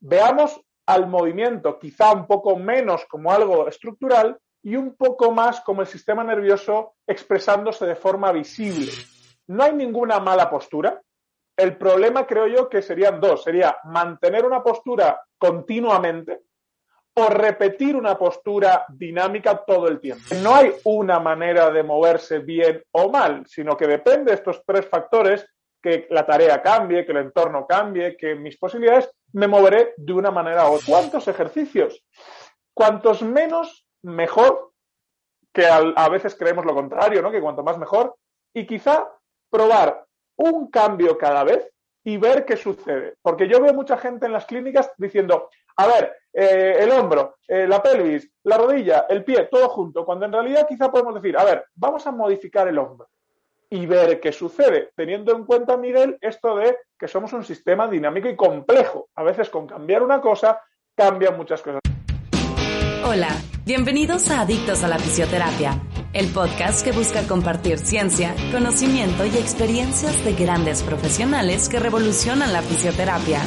Veamos al movimiento quizá un poco menos como algo estructural y un poco más como el sistema nervioso expresándose de forma visible. No hay ninguna mala postura. El problema creo yo que serían dos. Sería mantener una postura continuamente o repetir una postura dinámica todo el tiempo. No hay una manera de moverse bien o mal, sino que depende de estos tres factores que la tarea cambie, que el entorno cambie, que mis posibilidades, me moveré de una manera u otra. ¿Cuántos ejercicios? Cuantos menos, mejor, que a veces creemos lo contrario, ¿no? Que cuanto más mejor. Y quizá probar un cambio cada vez y ver qué sucede. Porque yo veo mucha gente en las clínicas diciendo, a ver, eh, el hombro, eh, la pelvis, la rodilla, el pie, todo junto, cuando en realidad quizá podemos decir, a ver, vamos a modificar el hombro y ver qué sucede, teniendo en cuenta, Miguel, esto de que somos un sistema dinámico y complejo. A veces con cambiar una cosa cambian muchas cosas. Hola, bienvenidos a Adictos a la Fisioterapia, el podcast que busca compartir ciencia, conocimiento y experiencias de grandes profesionales que revolucionan la fisioterapia.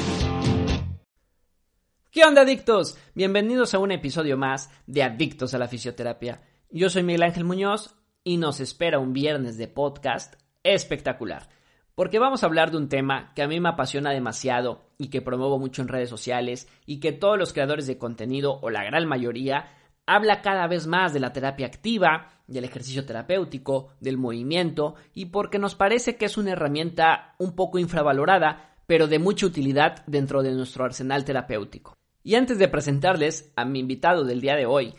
¿Qué onda, adictos? Bienvenidos a un episodio más de Adictos a la Fisioterapia. Yo soy Miguel Ángel Muñoz y nos espera un viernes de podcast espectacular. Porque vamos a hablar de un tema que a mí me apasiona demasiado y que promuevo mucho en redes sociales y que todos los creadores de contenido o la gran mayoría habla cada vez más de la terapia activa, del ejercicio terapéutico, del movimiento y porque nos parece que es una herramienta un poco infravalorada pero de mucha utilidad dentro de nuestro arsenal terapéutico. Y antes de presentarles a mi invitado del día de hoy,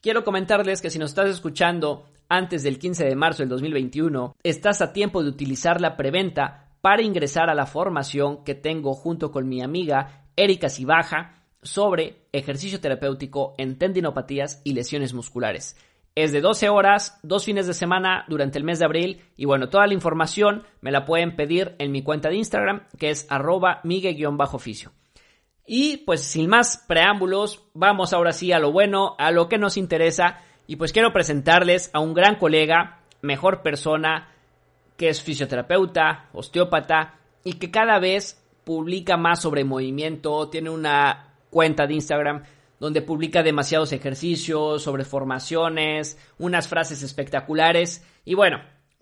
quiero comentarles que si nos estás escuchando antes del 15 de marzo del 2021, estás a tiempo de utilizar la preventa para ingresar a la formación que tengo junto con mi amiga Erika Sibaja sobre ejercicio terapéutico en tendinopatías y lesiones musculares. Es de 12 horas, dos fines de semana durante el mes de abril y bueno, toda la información me la pueden pedir en mi cuenta de Instagram que es arroba migue-oficio. Y pues sin más preámbulos, vamos ahora sí a lo bueno, a lo que nos interesa y pues quiero presentarles a un gran colega, mejor persona, que es fisioterapeuta, osteópata y que cada vez publica más sobre movimiento, tiene una cuenta de Instagram donde publica demasiados ejercicios sobre formaciones, unas frases espectaculares. Y bueno,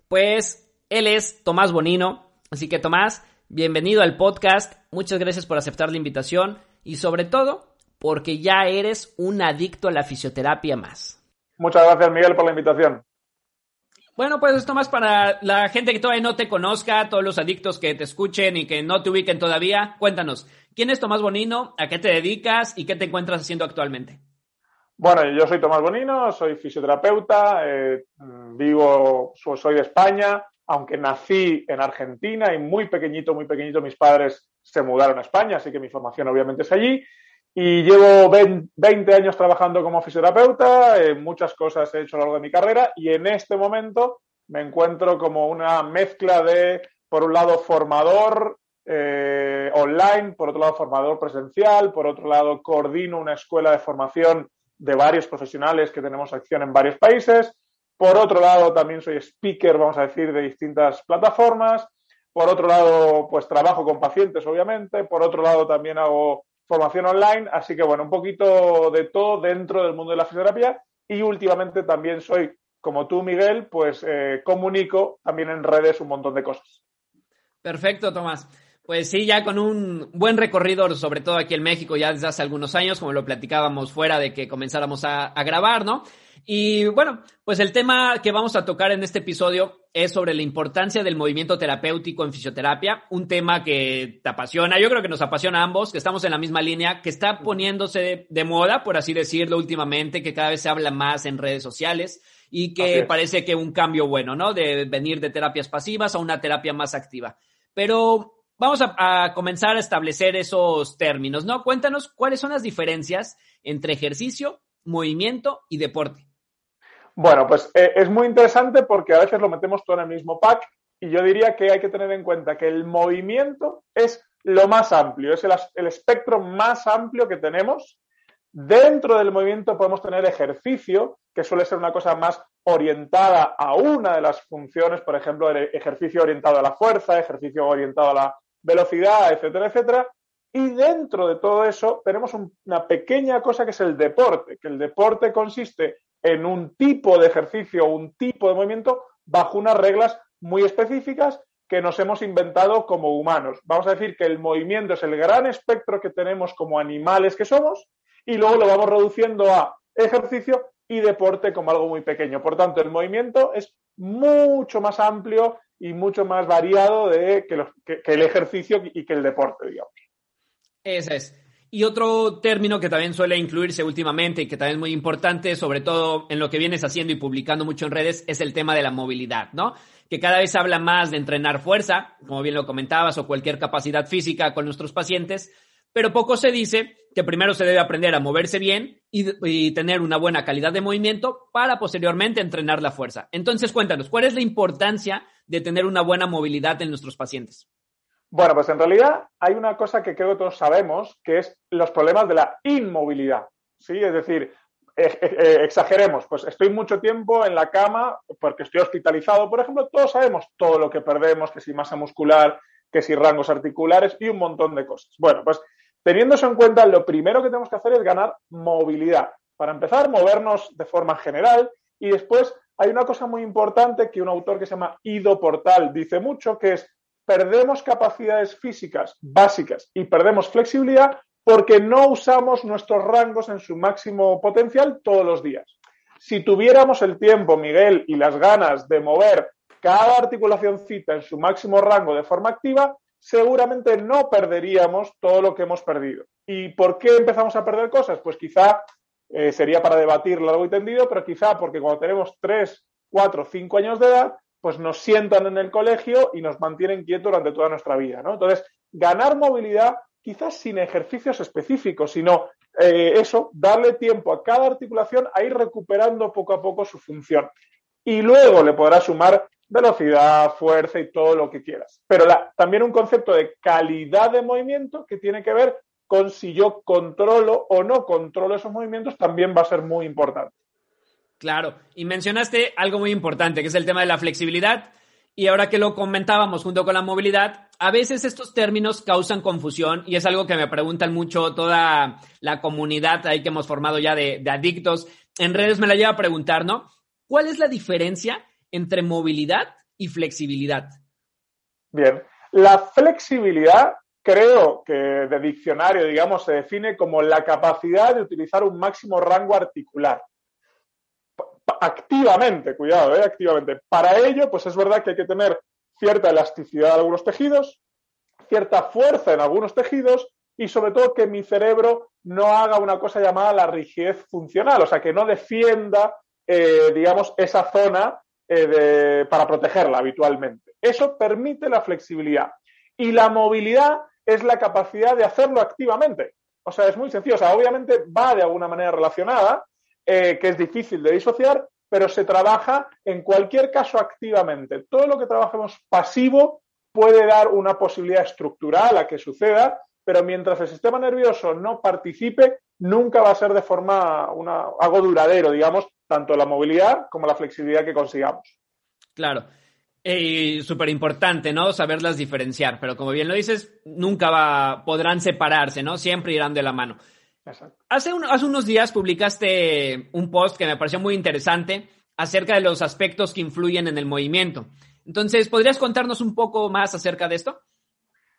pues él es Tomás Bonino, así que Tomás, bienvenido al podcast, muchas gracias por aceptar la invitación y sobre todo porque ya eres un adicto a la fisioterapia más. Muchas gracias, Miguel, por la invitación. Bueno, pues esto más para la gente que todavía no te conozca, todos los adictos que te escuchen y que no te ubiquen todavía. Cuéntanos, ¿quién es Tomás Bonino? ¿A qué te dedicas y qué te encuentras haciendo actualmente? Bueno, yo soy Tomás Bonino, soy fisioterapeuta, eh, vivo, soy de España, aunque nací en Argentina y muy pequeñito, muy pequeñito mis padres se mudaron a España, así que mi formación obviamente es allí. Y llevo 20 años trabajando como fisioterapeuta, muchas cosas he hecho a lo largo de mi carrera y en este momento me encuentro como una mezcla de, por un lado, formador eh, online, por otro lado, formador presencial, por otro lado, coordino una escuela de formación de varios profesionales que tenemos acción en varios países. Por otro lado, también soy speaker, vamos a decir, de distintas plataformas. Por otro lado, pues trabajo con pacientes, obviamente. Por otro lado, también hago formación online, así que bueno, un poquito de todo dentro del mundo de la fisioterapia y últimamente también soy, como tú, Miguel, pues eh, comunico también en redes un montón de cosas. Perfecto, Tomás. Pues sí, ya con un buen recorrido, sobre todo aquí en México, ya desde hace algunos años, como lo platicábamos fuera de que comenzáramos a, a grabar, ¿no? Y bueno, pues el tema que vamos a tocar en este episodio es sobre la importancia del movimiento terapéutico en fisioterapia, un tema que te apasiona, yo creo que nos apasiona a ambos, que estamos en la misma línea, que está poniéndose de, moda, por así decirlo, últimamente, que cada vez se habla más en redes sociales y que parece que un cambio bueno, ¿no? De venir de terapias pasivas a una terapia más activa. Pero vamos a, comenzar a establecer esos términos, ¿no? Cuéntanos cuáles son las diferencias entre ejercicio, movimiento y deporte. Bueno, pues eh, es muy interesante porque a veces lo metemos todo en el mismo pack y yo diría que hay que tener en cuenta que el movimiento es lo más amplio, es el, espectro más amplio que tenemos. Dentro del movimiento podemos tener ejercicio, que suele ser una cosa más orientada a una de las funciones, por ejemplo, ejercicio orientado a la fuerza, ejercicio orientado a la velocidad, etcétera, etcétera. Y dentro de todo eso tenemos una pequeña cosa que es el deporte, que el deporte consiste en un tipo de ejercicio, un tipo de movimiento bajo unas reglas muy específicas que nos hemos inventado como humanos. Vamos a decir que el movimiento es el gran espectro que tenemos como animales que somos y luego lo vamos reduciendo a ejercicio y deporte como algo muy pequeño. Por tanto, el movimiento es mucho más amplio y mucho más variado de que, que el ejercicio y que el deporte, digamos. Ese es. Y otro término que también suele incluirse últimamente y que también es muy importante, sobre todo en lo que vienes haciendo y publicando mucho en redes, es el tema de la movilidad, ¿no? Que cada vez habla más de entrenar fuerza, como bien lo comentabas, o cualquier capacidad física con nuestros pacientes, pero poco se dice que primero se debe aprender a moverse bien y, tener una buena calidad de movimiento para posteriormente entrenar la fuerza. Entonces, cuéntanos, ¿cuál es la importancia de tener una buena movilidad en nuestros pacientes? Bueno, pues en realidad hay una cosa que creo que todos sabemos, que es los problemas de la inmovilidad. ¿sí? Es decir, eh, eh, eh, exageremos, pues estoy mucho tiempo en la cama porque estoy hospitalizado, por ejemplo, todos sabemos todo lo que perdemos, que si masa muscular, que si rangos articulares y un montón de cosas. Bueno, pues teniendo eso en cuenta, lo primero que tenemos que hacer es ganar movilidad. Para empezar, movernos de forma general y después hay una cosa muy importante que un autor que se llama Ido Portal dice mucho, que es perdemos capacidades físicas básicas y perdemos flexibilidad porque no usamos nuestros rangos en su máximo potencial todos los días. Si tuviéramos el tiempo, Miguel, y las ganas de mover cada articulacióncita en su máximo rango de forma activa, seguramente no perderíamos todo lo que hemos perdido. ¿Y por qué empezamos a perder cosas? Pues quizá eh, sería para debatir largo y tendido, pero quizá porque cuando tenemos 3, 4, 5 años de edad, pues nos sientan en el colegio y nos mantienen quietos durante toda nuestra vida, ¿no? Entonces, ganar movilidad quizás sin ejercicios específicos, sino eh, eso, darle tiempo a cada articulación a ir recuperando poco a poco su función. Y luego le podrás sumar velocidad, fuerza y todo lo que quieras. Pero también un concepto de calidad de movimiento que tiene que ver con si yo controlo o no controlo esos movimientos también va a ser muy importante. Claro, y mencionaste algo muy importante, que es el tema de la flexibilidad. Y ahora que lo comentábamos junto con la movilidad, a veces estos términos causan confusión y es algo que me preguntan mucho toda la comunidad ahí que hemos formado ya de, adictos. En redes me la lleva a preguntar, ¿no? ¿Cuál es la diferencia entre movilidad y flexibilidad? Bien, la flexibilidad creo que de diccionario, digamos, se define como la capacidad de utilizar un máximo rango articular activamente, cuidado, eh, activamente. Para ello, pues es verdad que hay que tener cierta elasticidad en algunos tejidos, cierta fuerza en algunos tejidos y sobre todo que mi cerebro no haga una cosa llamada la rigidez funcional, o sea, que no defienda, eh, digamos, esa zona eh, para protegerla habitualmente. Eso permite la flexibilidad. Y la movilidad es la capacidad de hacerlo activamente. O sea, es muy sencillo. O sea, obviamente va de alguna manera relacionada, que es difícil de disociar, pero se trabaja en cualquier caso activamente. Todo lo que trabajemos pasivo puede dar una posibilidad estructural a que suceda, pero mientras el sistema nervioso no participe, nunca va a ser de forma una, algo duradero, digamos, tanto la movilidad como la flexibilidad que consigamos. Claro. Y súper importante, ¿no? Saberlas diferenciar, pero como bien lo dices, nunca va, podrán separarse, ¿no? Siempre irán de la mano. Hace, hace unos días publicaste un post que me pareció muy interesante acerca de los aspectos que influyen en el movimiento. Entonces, ¿podrías contarnos un poco más acerca de esto?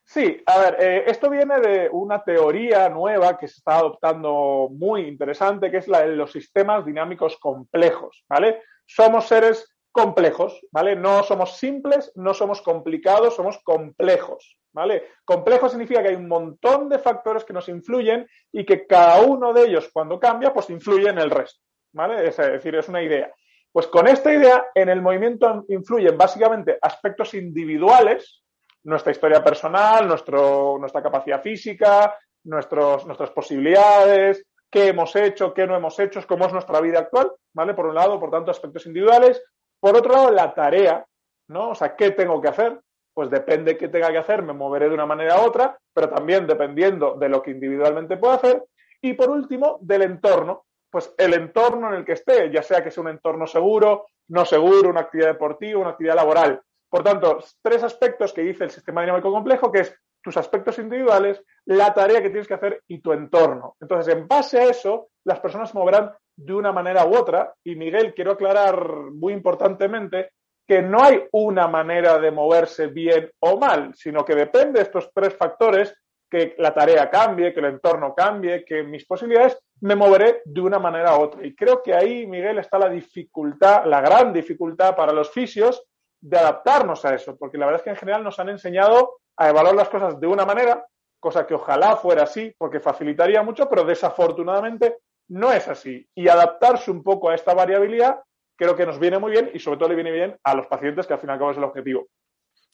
Sí, a ver, eh, esto viene de una teoría nueva que se está adoptando muy interesante, que es la de los sistemas dinámicos complejos, ¿vale? Somos seres complejos, ¿vale? No somos simples, no somos complicados, somos complejos, ¿vale? Complejo significa que hay un montón de factores que nos influyen y que cada uno de ellos cuando cambia, pues influye en el resto, ¿vale? Es decir, es una idea. Pues con esta idea, en el movimiento influyen básicamente aspectos individuales, nuestra historia personal, nuestra capacidad física, nuestros, nuestras posibilidades, qué hemos hecho, qué no hemos hecho, cómo es nuestra vida actual, ¿vale? Por un lado, por tanto, aspectos individuales. Por otro lado, la tarea, ¿no? O sea, ¿qué tengo que hacer? Pues depende de qué tenga que hacer, me moveré de una manera u otra, pero también dependiendo de lo que individualmente pueda hacer. Y por último, del entorno, pues el entorno en el que esté, ya sea que sea un entorno seguro, no seguro, una actividad deportiva, una actividad laboral. Por tanto, tres aspectos que dice el sistema dinámico complejo, que es tus aspectos individuales, la tarea que tienes que hacer y tu entorno. Entonces, en base a eso, las personas se moverán de una manera u otra. Y Miguel, quiero aclarar muy importantemente que no hay una manera de moverse bien o mal, sino que depende de estos tres factores, que la tarea cambie, que el entorno cambie, que mis posibilidades, me moveré de una manera u otra. Y creo que ahí, Miguel, está la dificultad, la gran dificultad para los fisios de adaptarnos a eso, porque la verdad es que en general nos han enseñado a evaluar las cosas de una manera, cosa que ojalá fuera así, porque facilitaría mucho, pero desafortunadamente no es así. Y adaptarse un poco a esta variabilidad creo que nos viene muy bien y sobre todo le viene bien a los pacientes, que al fin y al cabo es el objetivo.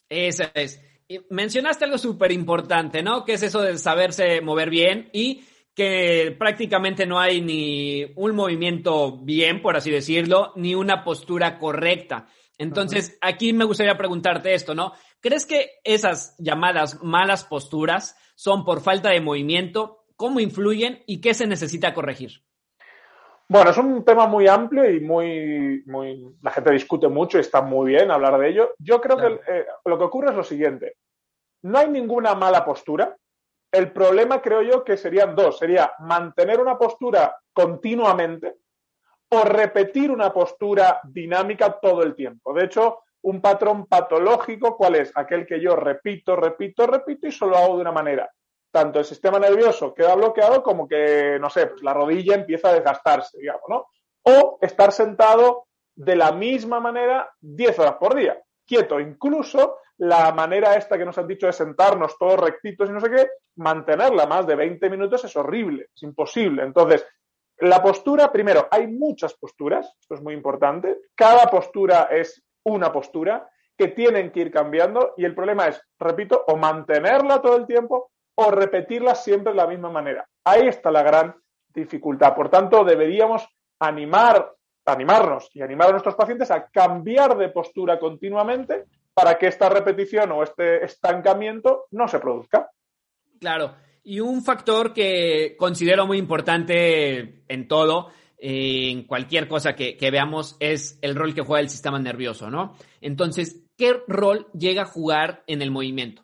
Eso es. mencionaste algo súper importante, ¿no? Que es eso de saberse mover bien y que prácticamente no hay ni un movimiento bien, por así decirlo, ni una postura correcta. Entonces, aquí me gustaría preguntarte esto, ¿no? ¿Crees que esas llamadas malas posturas son por falta de movimiento? ¿Cómo influyen y qué se necesita corregir? Bueno, es un tema muy amplio y muy, muy la gente discute mucho y está muy bien hablar de ello. Yo creo que eh, lo que ocurre es lo siguiente. No hay ninguna mala postura. El problema creo yo que serían dos. Sería mantener una postura continuamente, o repetir una postura dinámica todo el tiempo. De hecho, un patrón patológico, ¿cuál es? Aquel que yo repito, repito, repito y solo hago de una manera. Tanto el sistema nervioso queda bloqueado como que, no sé, pues la rodilla empieza a desgastarse, digamos, ¿no? O estar sentado de la misma manera 10 horas por día, quieto. Incluso la manera esta que nos han dicho de sentarnos todos rectitos y no sé qué, mantenerla más de 20 minutos es horrible, es imposible. Entonces, la postura, primero, hay muchas posturas, esto es muy importante. Cada postura es una postura que tienen que ir cambiando y el problema es, repito, o mantenerla todo el tiempo o repetirla siempre de la misma manera. Ahí está la gran dificultad. Por tanto, deberíamos animar, animarnos y animar a nuestros pacientes a cambiar de postura continuamente para que esta repetición o este estancamiento no se produzca. Claro. Y un factor que considero muy importante en todo, en cualquier cosa que, veamos, es el rol que juega el sistema nervioso, ¿no? Entonces, ¿qué rol llega a jugar en el movimiento?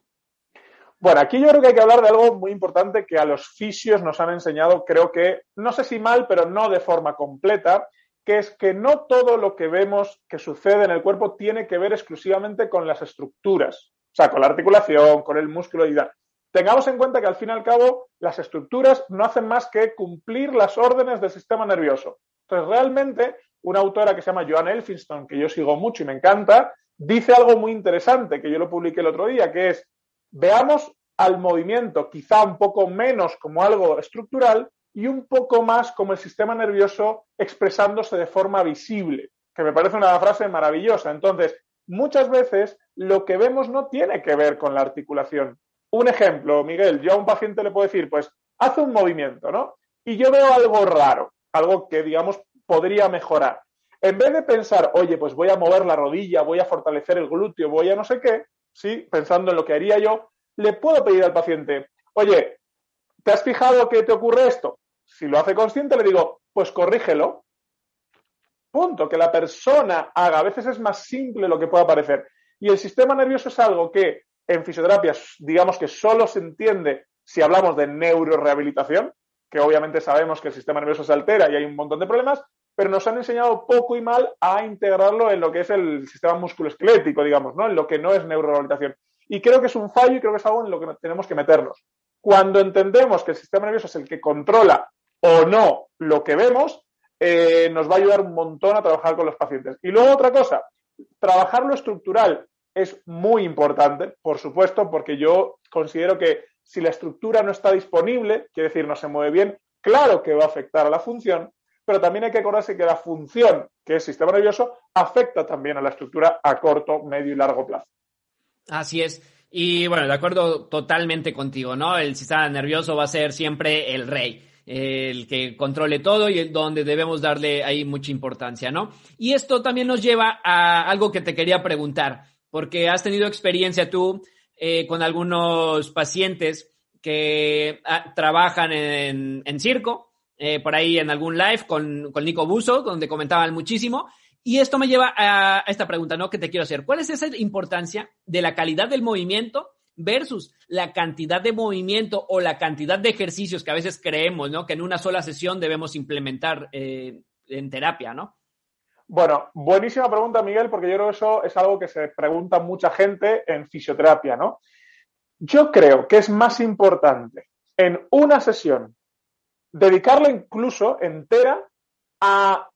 Bueno, aquí yo creo que hay que hablar de algo muy importante que a los fisios nos han enseñado, creo que, no sé si mal, pero no de forma completa, que es que no todo lo que vemos que sucede en el cuerpo tiene que ver exclusivamente con las estructuras, o sea, con la articulación, con el músculo y tal. Tengamos en cuenta que al fin y al cabo las estructuras no hacen más que cumplir las órdenes del sistema nervioso. Entonces, realmente, una autora que se llama Joan Elphinstone, que yo sigo mucho y me encanta, dice algo muy interesante, que yo lo publiqué el otro día, que es, veamos al movimiento quizá un poco menos como algo estructural y un poco más como el sistema nervioso expresándose de forma visible, que me parece una frase maravillosa. Entonces, muchas veces lo que vemos no tiene que ver con la articulación, un ejemplo, Miguel, yo a un paciente le puedo decir, pues, hace un movimiento, ¿no? Y yo veo algo raro, algo que, digamos, podría mejorar. En vez de pensar, oye, pues voy a mover la rodilla, voy a fortalecer el glúteo, voy a no sé qué, ¿sí? Pensando en lo que haría yo, le puedo pedir al paciente, oye, ¿te has fijado que te ocurre esto? Si lo hace consciente, le digo, pues corrígelo. Punto, que la persona haga. A veces es más simple lo que pueda parecer. Y el sistema nervioso es algo que en fisioterapia, digamos que solo se entiende si hablamos de neurorehabilitación, que obviamente sabemos que el sistema nervioso se altera y hay un montón de problemas, pero nos han enseñado poco y mal a integrarlo en lo que es el sistema musculoesquelético, digamos, ¿no? En lo que no es neurorehabilitación. Y creo que es un fallo y creo que es algo en lo que tenemos que meternos. Cuando entendemos que el sistema nervioso es el que controla o no lo que vemos, eh, nos va a ayudar un montón a trabajar con los pacientes. Y luego otra cosa, trabajar lo estructural es muy importante, por supuesto, porque yo considero que si la estructura no está disponible, quiere decir no se mueve bien, claro que va a afectar a la función, pero también hay que acordarse que la función, que es sistema nervioso, afecta también a la estructura a corto, medio y largo plazo. Así es. Y bueno, de acuerdo totalmente contigo, ¿no? El sistema nervioso va a ser siempre el rey el que controle todo y donde debemos darle ahí mucha importancia, ¿no? Y esto también nos lleva a algo que te quería preguntar, porque has tenido experiencia tú eh, con algunos pacientes que ah, trabajan en, circo, eh, por ahí en algún live con, con Nico Buso, donde comentaban muchísimo. Y esto me lleva a esta pregunta, ¿no? Que te quiero hacer. ¿Cuál es esa importancia de la calidad del movimiento versus la cantidad de movimiento o la cantidad de ejercicios que a veces creemos, ¿no? Que en una sola sesión debemos implementar eh, en terapia, ¿no? Bueno, buenísima pregunta, Miguel, porque yo creo que eso es algo que se pregunta mucha gente en fisioterapia, ¿no? Yo creo que es más importante en una sesión dedicarla incluso entera a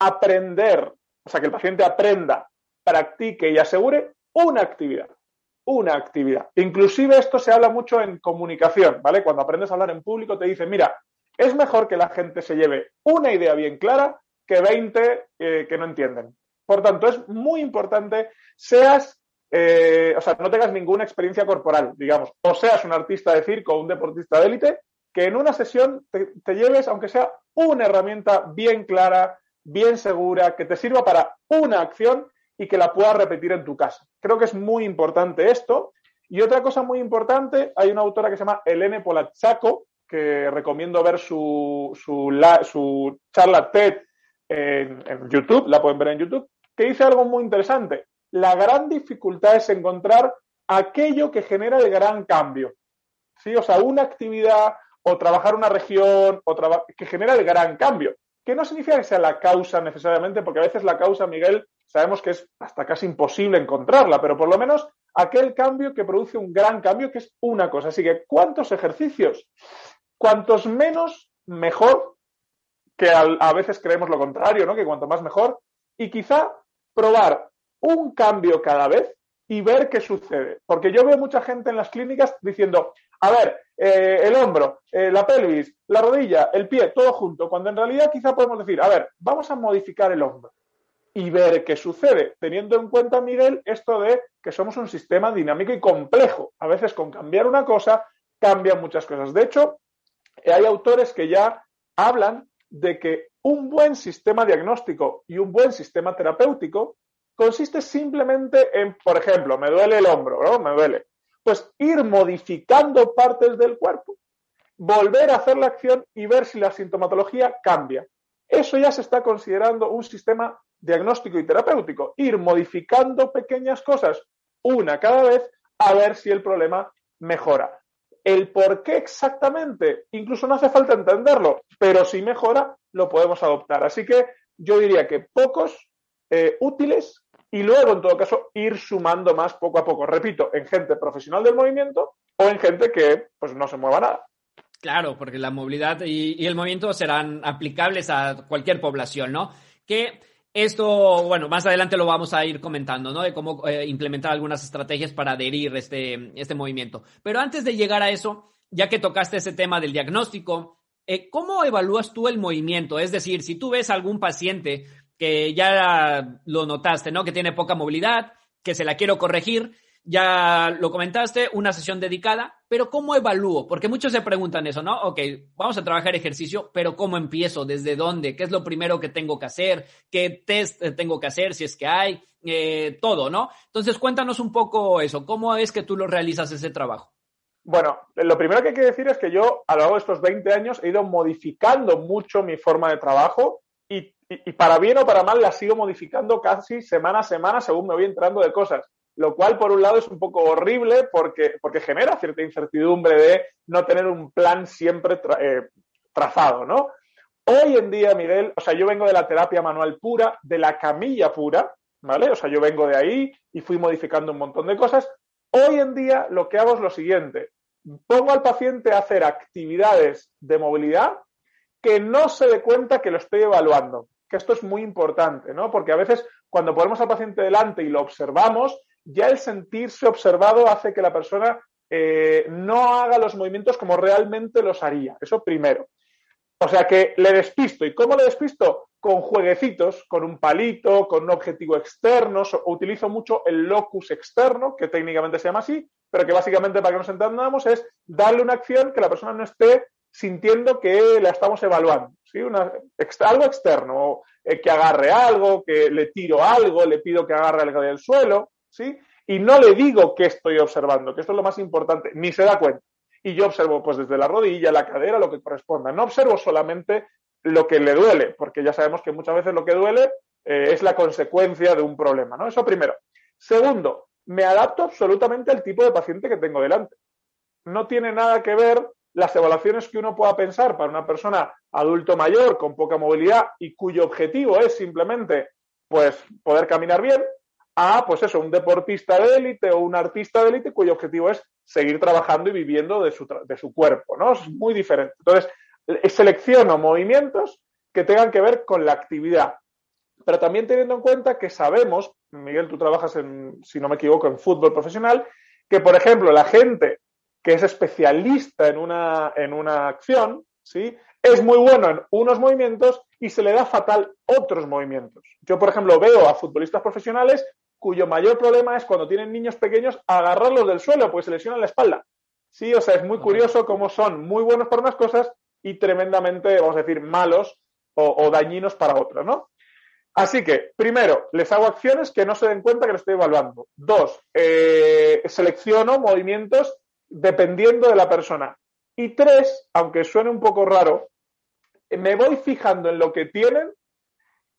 aprender, o sea, que el paciente aprenda, practique y asegure una actividad una actividad. Inclusive esto se habla mucho en comunicación, ¿vale? Cuando aprendes a hablar en público te dicen, mira, es mejor que la gente se lleve una idea bien clara que 20 eh, que no entienden. Por tanto, es muy importante, seas, eh, o sea, no tengas ninguna experiencia corporal, digamos, o seas un artista de circo o un deportista de élite, que en una sesión te lleves, aunque sea una herramienta bien clara, bien segura, que te sirva para una acción y que la puedas repetir en tu casa. Creo que es muy importante esto. Y otra cosa muy importante, hay una autora que se llama Elene Polaczaco, que recomiendo ver su, su, charla TED en, YouTube, la pueden ver en YouTube, que dice algo muy interesante. La gran dificultad es encontrar aquello que genera el gran cambio. ¿Sí? O sea, una actividad o trabajar una región o que genera el gran cambio. Que no significa que sea la causa necesariamente, porque a veces la causa, Miguel, sabemos que es hasta casi imposible encontrarla, pero por lo menos aquel cambio que produce un gran cambio, que es una cosa. Así que, ¿cuántos ejercicios? Cuantos menos, mejor, que a veces creemos lo contrario, ¿no? Que cuanto más mejor. Y quizá probar un cambio cada vez y ver qué sucede. Porque yo veo mucha gente en las clínicas diciendo, a ver, eh, el hombro, eh, la pelvis, la rodilla, el pie, todo junto, cuando en realidad quizá podemos decir, a ver, vamos a modificar el hombro y ver qué sucede, teniendo en cuenta, Miguel, esto de que somos un sistema dinámico y complejo. A veces con cambiar una cosa cambian muchas cosas. De hecho, hay autores que ya hablan de que un buen sistema diagnóstico y un buen sistema terapéutico consiste simplemente en, por ejemplo, me duele el hombro. Me duele. Pues ir modificando partes del cuerpo, volver a hacer la acción y ver si la sintomatología cambia. Eso ya se está considerando un sistema diagnóstico y terapéutico, ir modificando pequeñas cosas una cada vez a ver si el problema mejora. El por qué exactamente, incluso no hace falta entenderlo, pero si mejora, lo podemos adoptar. Así que yo diría que pocos eh, útiles y luego, en todo caso, ir sumando más poco a poco. Repito, en gente profesional del movimiento o en gente que pues no se mueva nada. Claro, porque la movilidad y, y el movimiento serán aplicables a cualquier población, ¿no? Que esto, bueno, más adelante lo vamos a ir comentando, ¿no? De cómo eh, implementar algunas estrategias para adherir este, este movimiento. Pero antes de llegar a eso, ya que tocaste ese tema del diagnóstico, eh, ¿cómo evalúas tú el movimiento? Es decir, si tú ves algún paciente que ya lo notaste, ¿no? Que tiene poca movilidad, que se la quiero corregir, ya lo comentaste, una sesión dedicada, pero ¿cómo evalúo? Porque muchos se preguntan eso, ¿no? Ok, vamos a trabajar ejercicio, pero ¿cómo empiezo? ¿Desde dónde? ¿Qué es lo primero que tengo que hacer? ¿Qué test eh, tengo que hacer si es que hay? Eh, todo, ¿no? Entonces cuéntanos un poco eso, ¿cómo es que tú lo realizas ese trabajo? Bueno, lo primero que hay que decir es que yo a lo largo de estos 20 años he ido modificando mucho mi forma de trabajo y, y para bien o para mal la sigo modificando casi semana a semana según me voy entrando de cosas lo cual por un lado es un poco horrible porque, porque genera cierta incertidumbre de no tener un plan siempre eh, trazado, ¿no? Hoy en día, Miguel, o sea, yo vengo de la terapia manual pura, de la camilla pura, ¿vale? O sea, yo vengo de ahí y fui modificando un montón de cosas. Hoy en día lo que hago es lo siguiente, pongo al paciente a hacer actividades de movilidad que no se dé cuenta que lo estoy evaluando, que esto es muy importante, ¿no? Porque a veces cuando ponemos al paciente delante y lo observamos, ya el sentirse observado hace que la persona eh, no haga los movimientos como realmente los haría. Eso primero. O sea que le despisto. ¿Y cómo le despisto? Con jueguecitos, con un palito, con un objetivo externo. utilizo mucho el locus externo, que técnicamente se llama así, pero que básicamente para que nos entendamos es darle una acción que la persona no esté sintiendo que la estamos evaluando, ¿sí? algo externo, eh, que agarre algo, que le tiro algo, le pido que agarre algo del suelo, ¿sí? Y no le digo qué estoy observando, que esto es lo más importante, ni se da cuenta. Y yo observo pues desde la rodilla, la cadera, lo que corresponda. No observo solamente lo que le duele, porque ya sabemos que muchas veces lo que duele eh, es la consecuencia de un problema, ¿no? Eso primero. Segundo, me adapto absolutamente al tipo de paciente que tengo delante. No tiene nada que ver las evaluaciones que uno pueda pensar para una persona adulto mayor con poca movilidad y cuyo objetivo es simplemente pues poder caminar bien a pues eso, un deportista de élite o un artista de élite cuyo objetivo es seguir trabajando y viviendo de su, de su cuerpo, ¿no? Es muy diferente. Entonces, selecciono movimientos que tengan que ver con la actividad, pero también teniendo en cuenta que sabemos, Miguel, tú trabajas en, si no me equivoco, en fútbol profesional, que por ejemplo la gente que es especialista en una, en una acción, ¿sí? Es muy bueno en unos movimientos y se le da fatal otros movimientos. Yo, por ejemplo, veo a futbolistas profesionales cuyo mayor problema es cuando tienen niños pequeños agarrarlos del suelo porque se lesionan la espalda. Sí, o sea, es muy curioso cómo son muy buenos para unas cosas y tremendamente, vamos a decir, malos o, dañinos para otras, ¿no? Así que, primero, les hago acciones que no se den cuenta que lo estoy evaluando. Dos, eh, selecciono movimientos dependiendo de la persona. Y tres, aunque suene un poco raro, me voy fijando en lo que tienen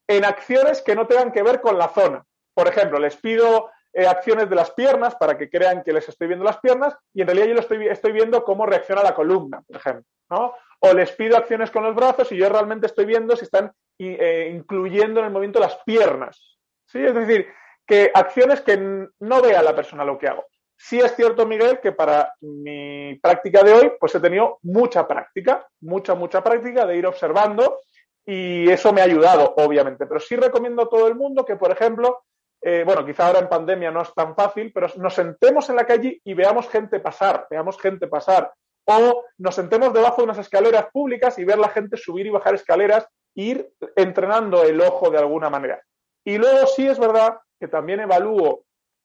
en acciones que no tengan que ver con la zona. Por ejemplo, les pido eh, acciones de las piernas para que crean que les estoy viendo las piernas y en realidad yo lo estoy, viendo cómo reacciona la columna, por ejemplo. ¿no? O les pido acciones con los brazos y yo realmente estoy viendo si están eh, incluyendo en el movimiento las piernas. ¿sí? Es decir, que acciones que no vea la persona lo que hago. Sí es cierto, Miguel, que para mi práctica de hoy, pues he tenido mucha práctica, mucha, mucha práctica de ir observando y eso me ha ayudado, obviamente. Pero sí recomiendo a todo el mundo que, por ejemplo, eh, bueno, quizá ahora en pandemia no es tan fácil, pero nos sentemos en la calle y veamos gente pasar, veamos gente pasar. O nos sentemos debajo de unas escaleras públicas y ver la gente subir y bajar escaleras e ir entrenando el ojo de alguna manera. Y luego sí es verdad que también evalúo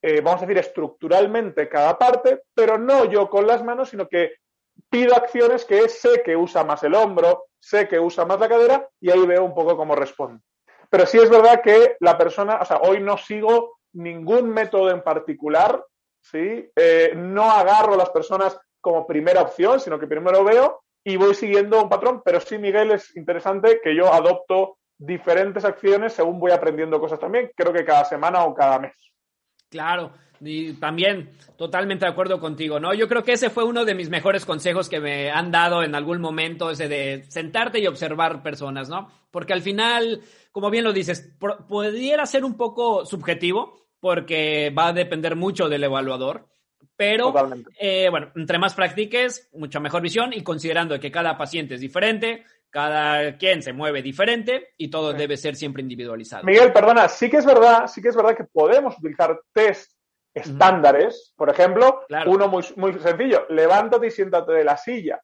eh, vamos a decir, estructuralmente cada parte, pero no yo con las manos, sino que pido acciones que sé que usa más el hombro, sé que usa más la cadera y ahí veo un poco cómo responde. Pero sí es verdad que la persona, o sea, hoy no sigo ningún método en particular, ¿sí? Eh, no agarro a las personas como primera opción, sino que primero veo y voy siguiendo un patrón, pero sí, Miguel, es interesante que yo adopto diferentes acciones según voy aprendiendo cosas también, creo que cada semana o cada mes. Claro, y también totalmente de acuerdo contigo, ¿no? Yo creo que ese fue uno de mis mejores consejos que me han dado en algún momento, ese de sentarte y observar personas, ¿no? Porque al final, como bien lo dices, pudiera ser un poco subjetivo, porque va a depender mucho del evaluador, pero eh, bueno, entre más practiques, mucha mejor visión y considerando que cada paciente es diferente, cada quien se mueve diferente y todo debe ser siempre individualizado. Miguel, perdona, sí que es verdad, sí que es verdad que podemos utilizar test estándares, por ejemplo, uno muy, muy sencillo, levántate y siéntate de la silla.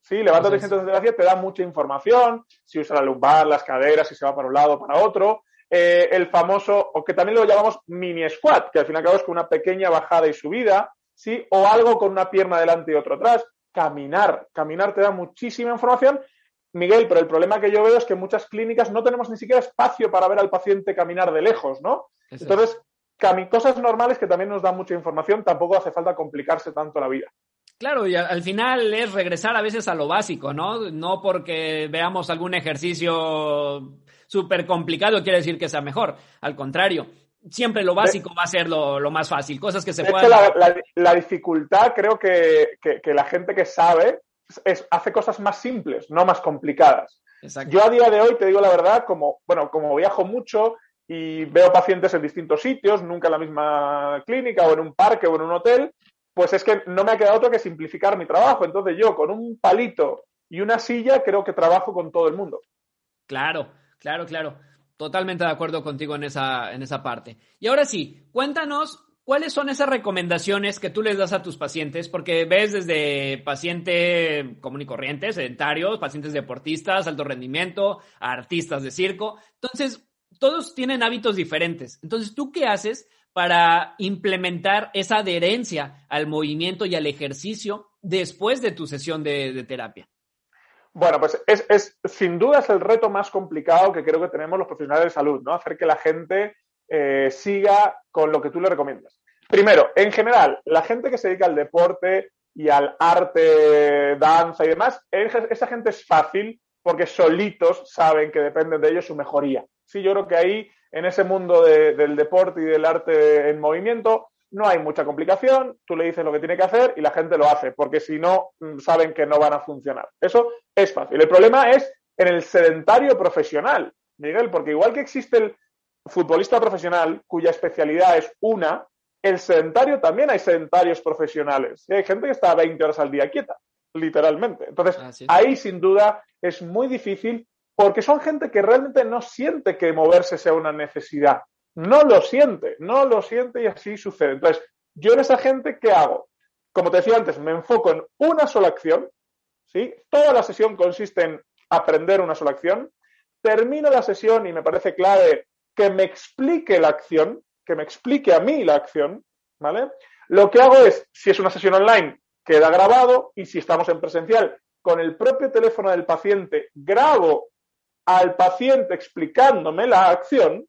Sí, levántate y siéntate de la silla, te da mucha información, si usa la lumbar, las caderas, si se va para un lado o para otro. Eh, el famoso, o que también lo llamamos mini squat, que al fin y al cabo es con una pequeña bajada y subida, ¿sí? O algo con una pierna delante y otro atrás. Caminar, caminar te da muchísima información Miguel, pero el problema que yo veo es que en muchas clínicas no tenemos ni siquiera espacio para ver al paciente caminar de lejos, ¿no? Entonces, cosas normales que también nos dan mucha información, tampoco hace falta complicarse tanto la vida. Claro, y al final es regresar a veces a lo básico, ¿no? No porque veamos algún ejercicio súper complicado quiere decir que sea mejor. Al contrario, siempre lo básico va a ser lo, más fácil, cosas que se puedan... la, dificultad creo que, la gente que sabe hace cosas más simples, no más complicadas. Yo a día de hoy, te digo la verdad, como, bueno, como viajo mucho y veo pacientes en distintos sitios, nunca en la misma clínica o en un parque o en un hotel, pues es que no me ha quedado otro que simplificar mi trabajo. Entonces yo con un palito y una silla creo que trabajo con todo el mundo. Claro, claro, claro. Totalmente de acuerdo contigo en esa, en esa parte. Y ahora sí, cuéntanos ¿Cuáles son esas recomendaciones que tú les das a tus pacientes? Porque ves desde paciente común y corriente, sedentarios, pacientes deportistas, alto rendimiento, artistas de circo. Entonces, todos tienen hábitos diferentes. Entonces, ¿tú qué haces para implementar esa adherencia al movimiento y al ejercicio después de tu sesión de, terapia? Bueno, pues es, sin duda es el reto más complicado que creo que tenemos los profesionales de salud, ¿no? Hacer que la gente eh, siga con lo que tú le recomiendas. Primero, en general, la gente que se dedica al deporte y al arte, danza y demás, esa gente es fácil porque solitos saben que dependen de ellos su mejoría. Sí, yo creo que ahí en ese mundo del deporte y del arte en movimiento no hay mucha complicación, tú le dices lo que tiene que hacer y la gente lo hace, porque si no, mm, saben que no van a funcionar. Eso es fácil. El problema es en el sedentario profesional, Miguel, porque igual que existe el futbolista profesional cuya especialidad es una, el sedentario también hay sedentarios profesionales. hay gente que está 20 horas al día quieta, literalmente. Entonces, ahí sin duda es muy difícil porque son gente que realmente no siente que moverse sea una necesidad. No lo siente, no lo siente y así sucede. Entonces, yo en esa gente, ¿qué hago? Como te decía antes, me enfoco en una sola acción, ¿sí? Toda la sesión consiste en aprender una sola acción. Termino la sesión y me parece clave que me explique la acción, que me explique a mí la acción, ¿vale? Lo que hago es, si es una sesión online, queda grabado y si estamos en presencial, con el propio teléfono del paciente, grabo al paciente explicándome la acción,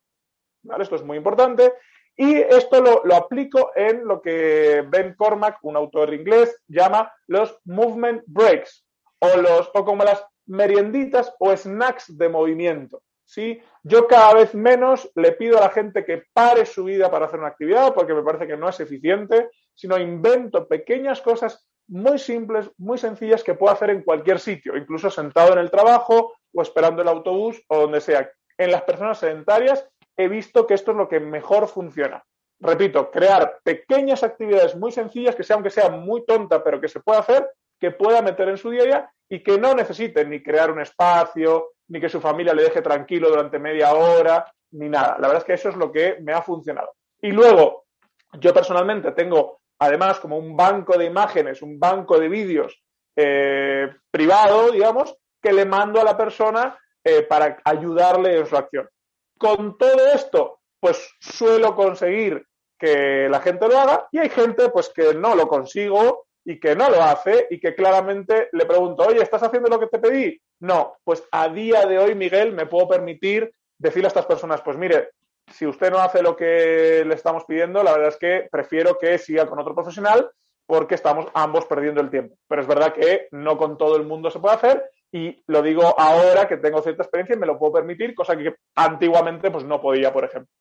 ¿vale? Esto es muy importante. Y esto lo, aplico en lo que Ben Cormack, un autor inglés, llama los movement breaks o, los, o como las merienditas o snacks de movimiento. ¿Sí? Yo cada vez menos le pido a la gente que pare su vida para hacer una actividad porque me parece que no es eficiente, sino invento pequeñas cosas muy simples, muy sencillas que puedo hacer en cualquier sitio, incluso sentado en el trabajo o esperando el autobús o donde sea. En las personas sedentarias he visto que esto es lo que mejor funciona. Repito, crear pequeñas actividades muy sencillas, que sea aunque sea muy tonta, pero que se pueda hacer, que pueda meter en su día a día y que no necesiten ni crear un espacio, ni que su familia le deje tranquilo durante media hora, ni nada. La verdad es que eso es lo que me ha funcionado. Y luego, yo personalmente tengo además como un banco de imágenes, un banco de vídeos eh, privado, digamos, que le mando a la persona eh, para ayudarle en su acción. Con todo esto, pues suelo conseguir que la gente lo haga y hay gente pues que no lo consigo y que no lo hace y que claramente le pregunto, oye, ¿estás haciendo lo que te pedí? No, pues a día de hoy, Miguel, me puedo permitir decirle a estas personas, pues mire, si usted no hace lo que le estamos pidiendo, la verdad es que prefiero que siga con otro profesional porque estamos ambos perdiendo el tiempo. Pero es verdad que no con todo el mundo se puede hacer y lo digo ahora que tengo cierta experiencia y me lo puedo permitir, cosa que antiguamente pues no podía, por ejemplo.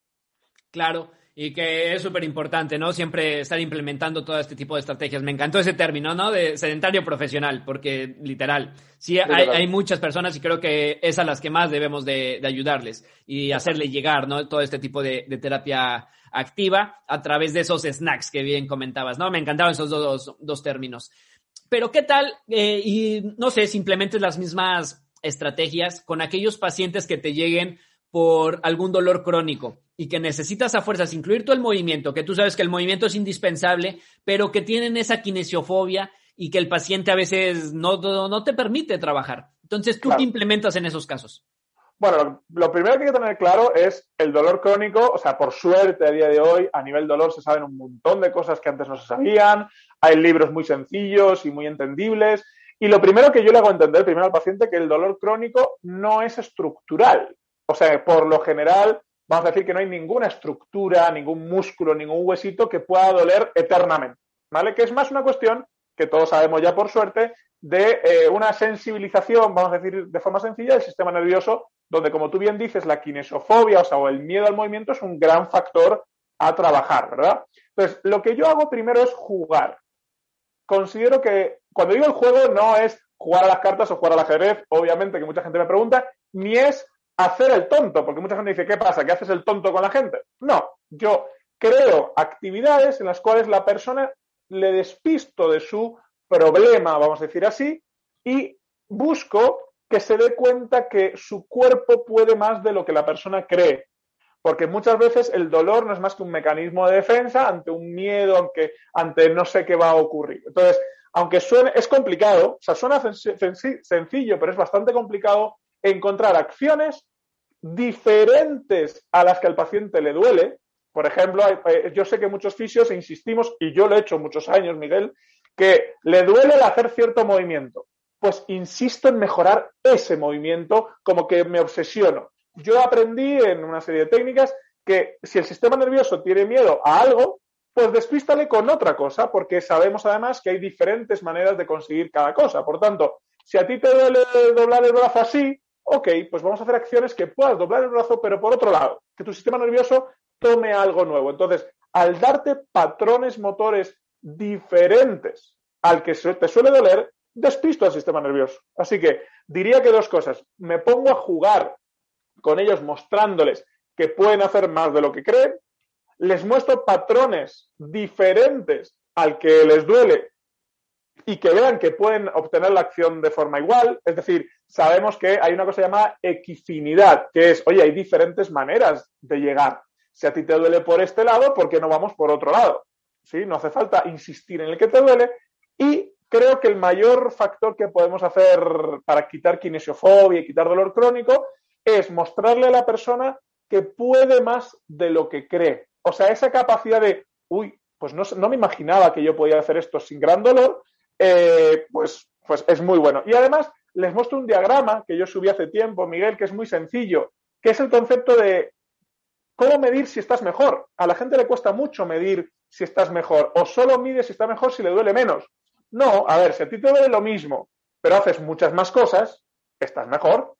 Claro, y que es súper importante, ¿no? Siempre estar implementando todo este tipo de estrategias. Me encantó ese término, ¿no? De sedentario profesional, porque literal, sí hay, muchas personas y creo que es a las que más debemos de, ayudarles y hacerle llegar, ¿no? Todo este tipo de, terapia activa a través de esos snacks que bien comentabas, ¿no? Me encantaban esos dos, dos términos. Pero ¿qué tal? Eh, y no sé, simplemente las mismas estrategias con aquellos pacientes que te lleguen por algún dolor crónico y que necesitas a fuerzas incluir todo el movimiento, que tú sabes que el movimiento es indispensable, pero que tienen esa kinesiofobia y que el paciente a veces no, no, te permite trabajar. Entonces, ¿tú qué implementas en esos casos? Bueno, lo primero que hay que tener claro es el dolor crónico, o sea, por suerte a día de hoy a nivel dolor se saben un montón de cosas que antes no se sabían, hay libros muy sencillos y muy entendibles, y lo primero que yo le hago entender primero al paciente que el dolor crónico no es estructural, o sea, por lo general, vamos a decir que no hay ninguna estructura, ningún músculo, ningún huesito que pueda doler eternamente, ¿vale? Que es más una cuestión, que todos sabemos ya por suerte, de eh, una sensibilización, vamos a decir de forma sencilla, del sistema nervioso, donde, como tú bien dices, la kinesofobia, o sea, o el miedo al movimiento es un gran factor a trabajar, ¿verdad? Entonces, lo que yo hago primero es jugar. Considero que cuando digo el juego no es jugar a las cartas o jugar al ajedrez, obviamente que mucha gente me pregunta, ni es hacer el tonto, porque mucha gente dice, ¿qué pasa? ¿Que haces el tonto con la gente? No, yo creo actividades en las cuales la persona le despisto de su problema, vamos a decir así, y busco que se dé cuenta que su cuerpo puede más de lo que la persona cree. Porque muchas veces el dolor no es más que un mecanismo de defensa ante un miedo, ante no sé qué va a ocurrir. Entonces, aunque suene, es complicado, o sea, suena sencillo, pero es bastante complicado encontrar acciones diferentes a las que al paciente le duele, Por ejemplo, eh, yo sé que muchos fisios insistimos, y yo lo he hecho muchos años, Miguel, que le duele el hacer cierto movimiento. Pues insisto en mejorar ese movimiento, como que me obsesiono. Yo aprendí en una serie de técnicas que si el sistema nervioso tiene miedo a algo, pues despístale con otra cosa, porque sabemos además que hay diferentes maneras de conseguir cada cosa. Por tanto, si a ti te duele doblar el brazo así, ok, pues vamos a hacer acciones que puedas doblar el brazo, pero por otro lado, que tu sistema nervioso tome algo nuevo. Entonces, al darte patrones motores diferentes al que te suele doler, despisto al sistema nervioso. Así que diría que dos cosas. Me pongo a jugar con ellos mostrándoles que pueden hacer más de lo que creen. Les muestro patrones diferentes al que les duele y que vean que pueden obtener la acción de forma igual. Es decir, sabemos que hay una cosa llamada equifinidad, que es, oye, hay diferentes maneras de llegar. Si a ti te duele por este lado, ¿por qué no vamos por otro lado? ¿Sí? No hace falta insistir en el que te duele. Y creo que el mayor factor que podemos hacer para quitar kinesiofobia y quitar dolor crónico es mostrarle a la persona que puede más de lo que cree. O sea, esa capacidad de, uy, pues no, no me imaginaba que yo podía hacer esto sin gran dolor, eh, pues, pues es muy bueno. Y además les muestro un diagrama que yo subí hace tiempo, Miguel, que es muy sencillo, que es el concepto de cómo medir si estás mejor. A la gente le cuesta mucho medir si estás mejor, o solo mide si está mejor si le duele menos. No, a ver, si a ti te duele lo mismo, pero haces muchas más cosas, estás mejor.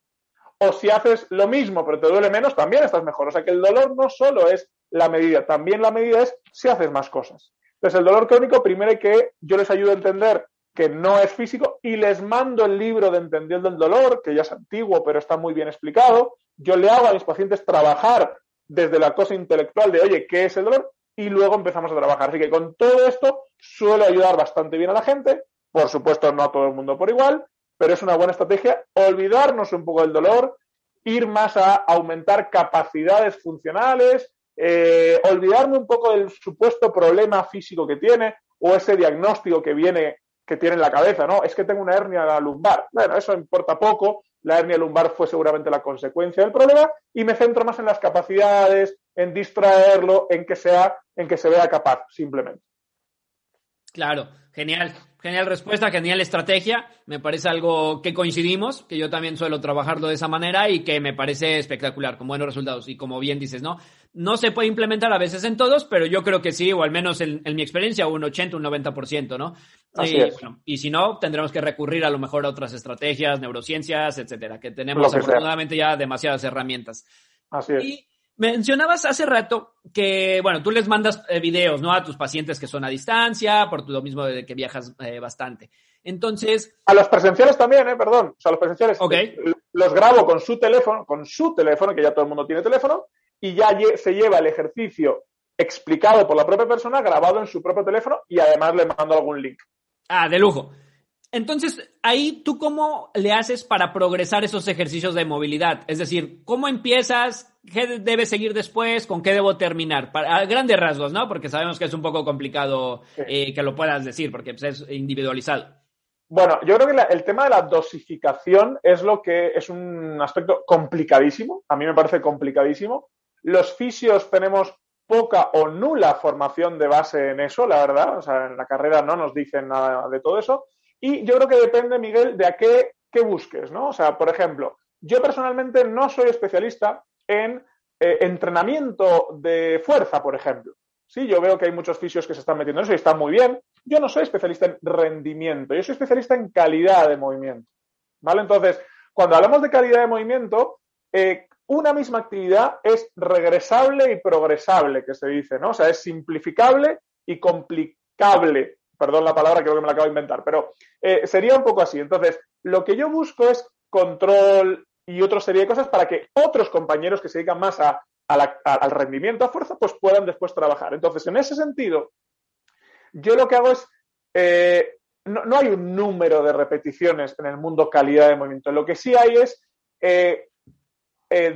O si haces lo mismo, pero te duele menos, también estás mejor. O sea que el dolor no solo es la medida, también la medida es si haces más cosas. Entonces, el dolor crónico, primero hay que yo les ayudo a entender que no es físico y les mando el libro de Entendiendo el Dolor, que ya es antiguo, pero está muy bien explicado. Yo le hago a mis pacientes trabajar desde la cosa intelectual de, oye, ¿qué es el dolor? Y luego empezamos a trabajar. Así que con todo esto suele ayudar bastante bien a la gente. Por supuesto, no a todo el mundo por igual, pero es una buena estrategia olvidarnos un poco del dolor, ir más a aumentar capacidades funcionales, eh, olvidarme un poco del supuesto problema físico que tiene o ese diagnóstico que viene que tiene en la cabeza, ¿no? Es que tengo una hernia lumbar. Bueno, eso importa poco. La hernia lumbar fue seguramente la consecuencia del problema y me centro más en las capacidades, en distraerlo, en que sea, en que se vea capaz, simplemente. Claro, genial. Genial respuesta, genial estrategia. Me parece algo que coincidimos, que yo también suelo trabajarlo de esa manera y que me parece espectacular, con buenos resultados. Y como bien dices, ¿no? No se puede implementar a veces en todos, pero yo creo que sí, o al menos en, mi experiencia, un 80, un 90%, ¿no? Así es. y si no, tendremos que recurrir a lo mejor a otras estrategias, neurociencias, etcétera, que tenemos afortunadamente ya demasiadas herramientas. Así es. Mencionabas hace rato que, bueno, tú les mandas eh, videos, ¿no? A tus pacientes que son a distancia, por lo mismo de que viajas eh, bastante. Entonces. A los presenciales también, ¿eh? Perdón. O sea, los presenciales. Ok. Los grabo con su teléfono, con su teléfono, que ya todo el mundo tiene teléfono, y ya se lleva el ejercicio explicado por la propia persona, grabado en su propio teléfono, y además le mando algún link. Ah, de lujo. Entonces, ahí tú cómo le haces para progresar esos ejercicios de movilidad? Es decir, ¿cómo empiezas? ¿Qué debes seguir después? ¿Con qué debo terminar? Para, a grandes rasgos, ¿no? Porque sabemos que es un poco complicado eh, que lo puedas decir, porque pues, es individualizado. Bueno, yo creo que el tema de la dosificación es lo que es un aspecto complicadísimo. A mí me parece complicadísimo. Los fisios tenemos poca o nula formación de base en eso, la verdad. O sea, en la carrera no nos dicen nada de todo eso. Y yo creo que depende, Miguel, de a qué, busques, ¿no? O sea, por ejemplo, yo personalmente no soy especialista en eh, entrenamiento de fuerza, por ejemplo. Sí, yo veo que hay muchos fisios que se están metiendo en eso y están muy bien. Yo no soy especialista en rendimiento, yo soy especialista en calidad de movimiento. ¿Vale? Entonces, cuando hablamos de calidad de movimiento, eh, una misma actividad es regresable y progresable, que se dice, ¿no? O sea, es simplificable y complicable perdón la palabra, creo que me la acabo de inventar, pero eh, sería un poco así. Entonces, lo que yo busco es control y otra serie de cosas para que otros compañeros que se dedican más a, al rendimiento a fuerza, pues puedan después trabajar. Entonces, en ese sentido, yo lo que hago es, eh, no, hay un número de repeticiones en el mundo calidad de movimiento. Lo que sí hay es eh,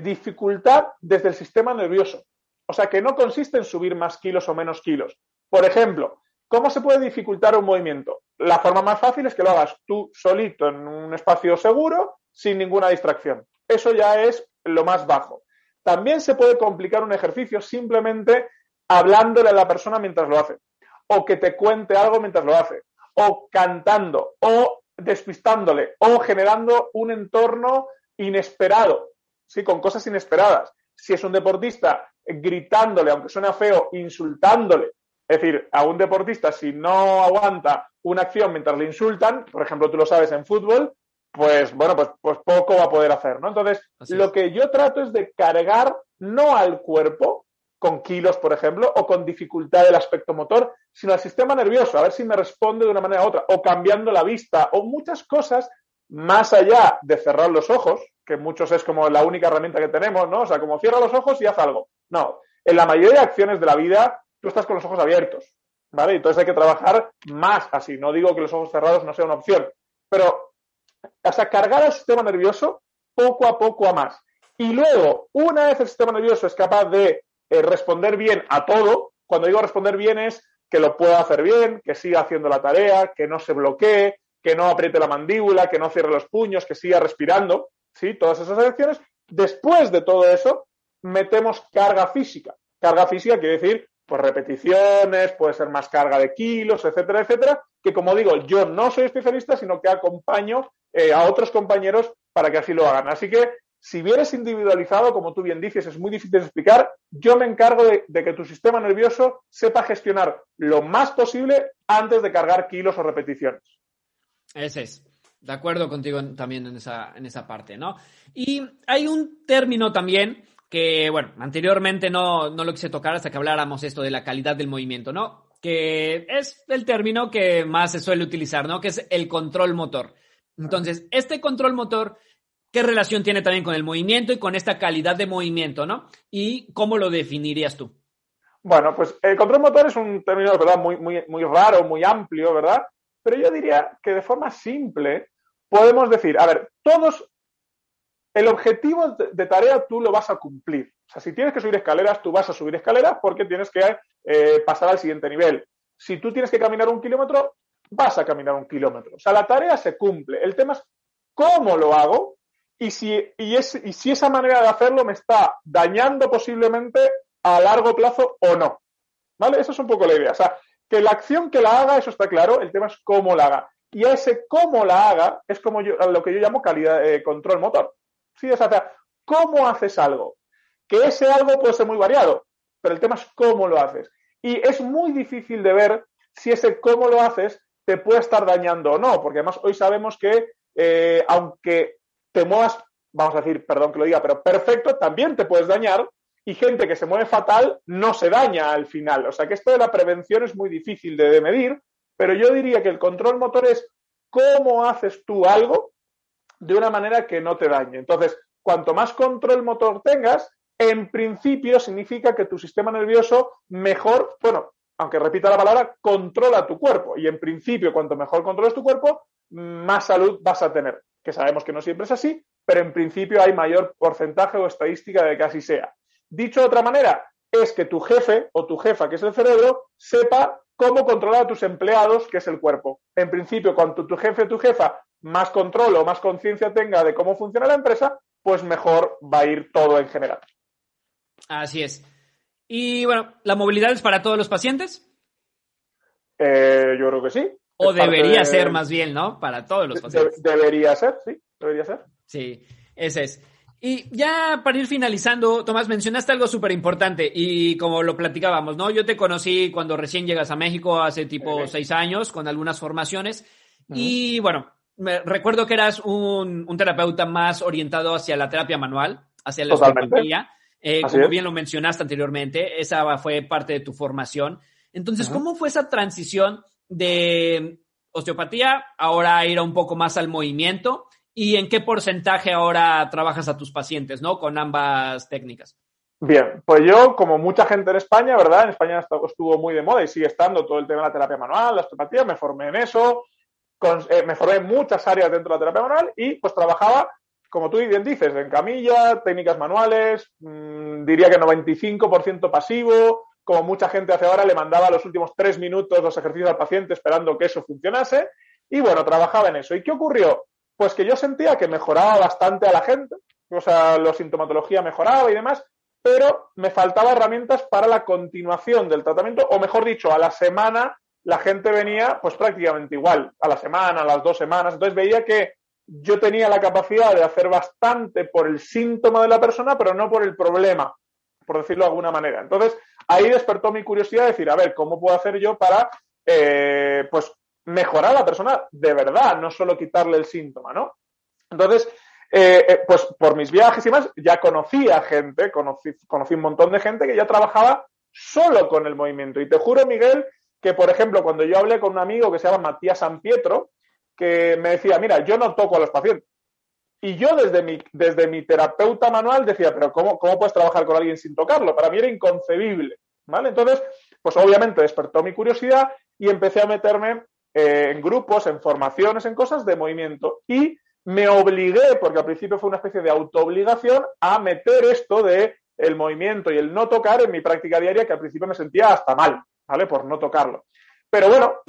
dificultad desde el sistema nervioso. O sea, que no consiste en subir más kilos o menos kilos. Por ejemplo, ¿Cómo se puede dificultar un movimiento? La forma más fácil es que lo hagas tú solito en un espacio seguro, sin ninguna distracción. Eso ya es lo más bajo. También se puede complicar un ejercicio simplemente hablándole a la persona mientras lo hace, o que te cuente algo mientras lo hace, o cantando, o despistándole, o generando un entorno inesperado, ¿sí? con cosas inesperadas. Si es un deportista, gritándole, aunque suene feo, insultándole. Es decir, a un deportista, si no aguanta una acción mientras le insultan, por ejemplo, tú lo sabes en fútbol, pues bueno, pues, pues poco va a poder hacer, ¿no? Entonces, lo que yo trato es de cargar no al cuerpo, con kilos, por ejemplo, o con dificultad del aspecto motor, sino al sistema nervioso, a ver si me responde de una manera u otra, o cambiando la vista, o muchas cosas más allá de cerrar los ojos, que muchos es como la única herramienta que tenemos, ¿no? O sea, como cierra los ojos y haz algo. No, en la mayoría de acciones de la vida tú estás con los ojos abiertos, ¿vale? Entonces hay que trabajar más así. No digo que los ojos cerrados no sea una opción, pero hasta cargar al sistema nervioso poco a poco a más. Y luego, una vez el sistema nervioso es capaz de eh, responder bien a todo. Cuando digo responder bien es que lo pueda hacer bien, que siga haciendo la tarea, que no se bloquee, que no apriete la mandíbula, que no cierre los puños, que siga respirando, ¿sí? Todas esas acciones. Después de todo eso, metemos carga física. Carga física quiere decir, pues repeticiones, puede ser más carga de kilos, etcétera, etcétera, que como digo, yo no soy especialista, sino que acompaño eh, a otros compañeros para que así lo hagan. Así que si vienes individualizado, como tú bien dices, es muy difícil de explicar, yo me encargo de, que tu sistema nervioso sepa gestionar lo más posible antes de cargar kilos o repeticiones. Ese es. De acuerdo contigo también en esa, en esa parte, ¿no? Y hay un término también que, bueno, anteriormente no, no lo quise tocar hasta que habláramos esto de la calidad del movimiento, ¿no? Que es el término que más se suele utilizar, ¿no? Que es el control motor. Entonces, este control motor ¿Qué relación tiene también con el movimiento y con esta calidad de movimiento, no? ¿Y cómo lo definirías tú? Bueno, pues el control motor es un término, ¿verdad? Muy, muy, muy raro, muy amplio, ¿verdad? Pero yo diría que de forma simple podemos decir, a ver, todos, el objetivo de, tarea tú lo vas a cumplir. O sea, si tienes que subir escaleras, tú vas a subir escaleras porque tienes que eh, pasar al siguiente nivel. Si tú tienes que caminar un kilómetro, vas a caminar un kilómetro. O sea, la tarea se cumple. El tema es cómo lo hago y si, y, es, y si esa manera de hacerlo me está dañando posiblemente a largo plazo o no. ¿Vale? Esa es un poco la idea. O sea, que la acción que la haga, eso está claro, el tema es cómo la haga. Y a ese cómo la haga es como yo, lo que yo llamo calidad de control motor. ¿Sí? O cómo haces algo. Que ese algo puede ser muy variado, pero el tema es cómo lo haces. Y es muy difícil de ver si ese cómo lo haces te puede estar dañando o no, porque además hoy sabemos que eh, aunque te muevas, vamos a decir, perdón que lo diga, pero perfecto, también te puedes dañar y gente que se mueve fatal no se daña al final. O sea que esto de la prevención es muy difícil de, medir, pero yo diría que el control motor es cómo haces tú algo de una manera que no te dañe. Entonces, cuanto más control motor tengas, en principio significa que tu sistema nervioso mejor, bueno, aunque repita la palabra, controla tu cuerpo. Y en principio, cuanto mejor controles tu cuerpo, más salud vas a tener que sabemos que no siempre es así, pero en principio hay mayor porcentaje o estadística de que así sea. Dicho de otra manera, es que tu jefe o tu jefa, que es el cerebro, sepa cómo controlar a tus empleados, que es el cuerpo. En principio, cuanto tu jefe o tu jefa más control o más conciencia tenga de cómo funciona la empresa, pues mejor va a ir todo en general. Así es. Y bueno, ¿la movilidad es para todos los pacientes? Eh, yo creo que sí. O debería ser más bien, ¿no? Para todos los pacientes. debería ser, sí, debería ser. Sí, ese es. Y ya para ir finalizando, Tomás, mencionaste algo súper importante y como lo platicábamos, ¿no? Yo te conocí cuando recién llegas a México hace tipo seis años con algunas formaciones y bueno, me, recuerdo que eras un, terapeuta más orientado hacia la terapia manual, hacia la osteopatía. Eh, como bien lo mencionaste anteriormente, esa fue parte de tu formación. Entonces, ¿cómo fue esa transición de osteopatía, ahora ir un poco más al movimiento y en qué porcentaje ahora trabajas a tus pacientes, ¿no? Con ambas técnicas. Bien, pues yo, como mucha gente en España, ¿verdad? En España estuvo muy de moda y sigue estando todo el tema de la terapia manual, la osteopatía, me formé en eso, eh, me formé en muchas áreas dentro de la terapia manual y pues trabajaba, como tú bien dices, en camilla, técnicas manuales, mmm, diría que 95% pasivo, como mucha gente hace ahora, le mandaba los últimos tres minutos los ejercicios al paciente esperando que eso funcionase. Y bueno, trabajaba en eso. ¿Y qué ocurrió? Pues que yo sentía que mejoraba bastante a la gente, o sea, la sintomatología mejoraba y demás, pero me faltaba herramientas para la continuación del tratamiento, o mejor dicho, a la semana la gente venía pues prácticamente igual, a la semana, a las dos semanas, entonces veía que yo tenía la capacidad de hacer bastante por el síntoma de la persona, pero no por el problema, por decirlo de alguna manera. Entonces, ahí despertó mi curiosidad de decir, a ver, ¿cómo puedo hacer yo para, eh, pues, mejorar a la persona de verdad, no solo quitarle el síntoma, ¿no? Entonces, eh, eh, pues por mis viajes y más, ya conocía gente, conocí, conocí un montón de gente que ya trabajaba solo con el movimiento. Y te juro, Miguel, que por ejemplo, cuando yo hablé con un amigo que se llama Matías San Pietro, que me decía, mira, yo no toco a los pacientes. Y yo desde mi, desde mi terapeuta manual decía, pero ¿cómo, ¿cómo puedes trabajar con alguien sin tocarlo? Para mí era inconcebible. ¿Vale? Entonces, pues obviamente despertó mi curiosidad y empecé a meterme eh, en grupos, en formaciones, en cosas de movimiento. Y me obligué, porque al principio fue una especie de autoobligación, a meter esto de el movimiento y el no tocar en mi práctica diaria, que al principio me sentía hasta mal, ¿vale? Por no tocarlo. Pero bueno,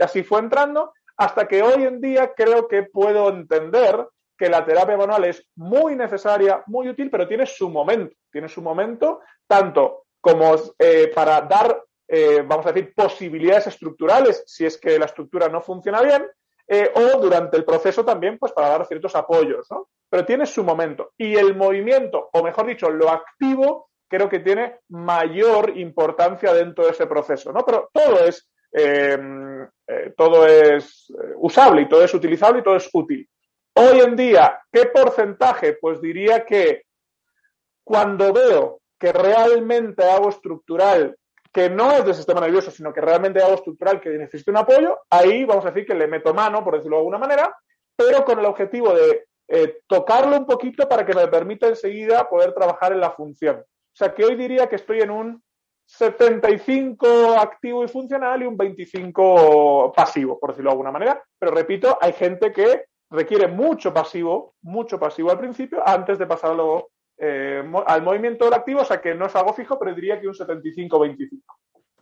así fue entrando, hasta que hoy en día creo que puedo entender que la terapia manual es muy necesaria, muy útil, pero tiene su momento. Tiene su momento tanto como eh, para dar, eh, vamos a decir, posibilidades estructurales si es que la estructura no funciona bien, eh, o durante el proceso también, pues para dar ciertos apoyos, ¿no? Pero tiene su momento. Y el movimiento, o mejor dicho, lo activo, creo que tiene mayor importancia dentro de ese proceso, ¿no? Pero todo es, em, eh, todo es eh, usable y todo es utilizable y todo es útil. Hoy en día, ¿qué porcentaje? Pues diría que cuando veo que realmente hago estructural que no es del sistema nervioso, sino que realmente algo estructural que necesita un apoyo, ahí vamos a decir que le meto mano, por decirlo de alguna manera, pero con el objetivo de eh, tocarlo un poquito para que me permita enseguida poder trabajar en la función. Sea que hoy diría que estoy en un 75 activo y funcional y un 25 pasivo, por decirlo de alguna manera. Pero repito, hay gente que requiere mucho pasivo, mucho pasivo al principio, antes de pasarlo eh, al movimiento del activo, o sea que no es algo fijo, pero diría que un 75-25.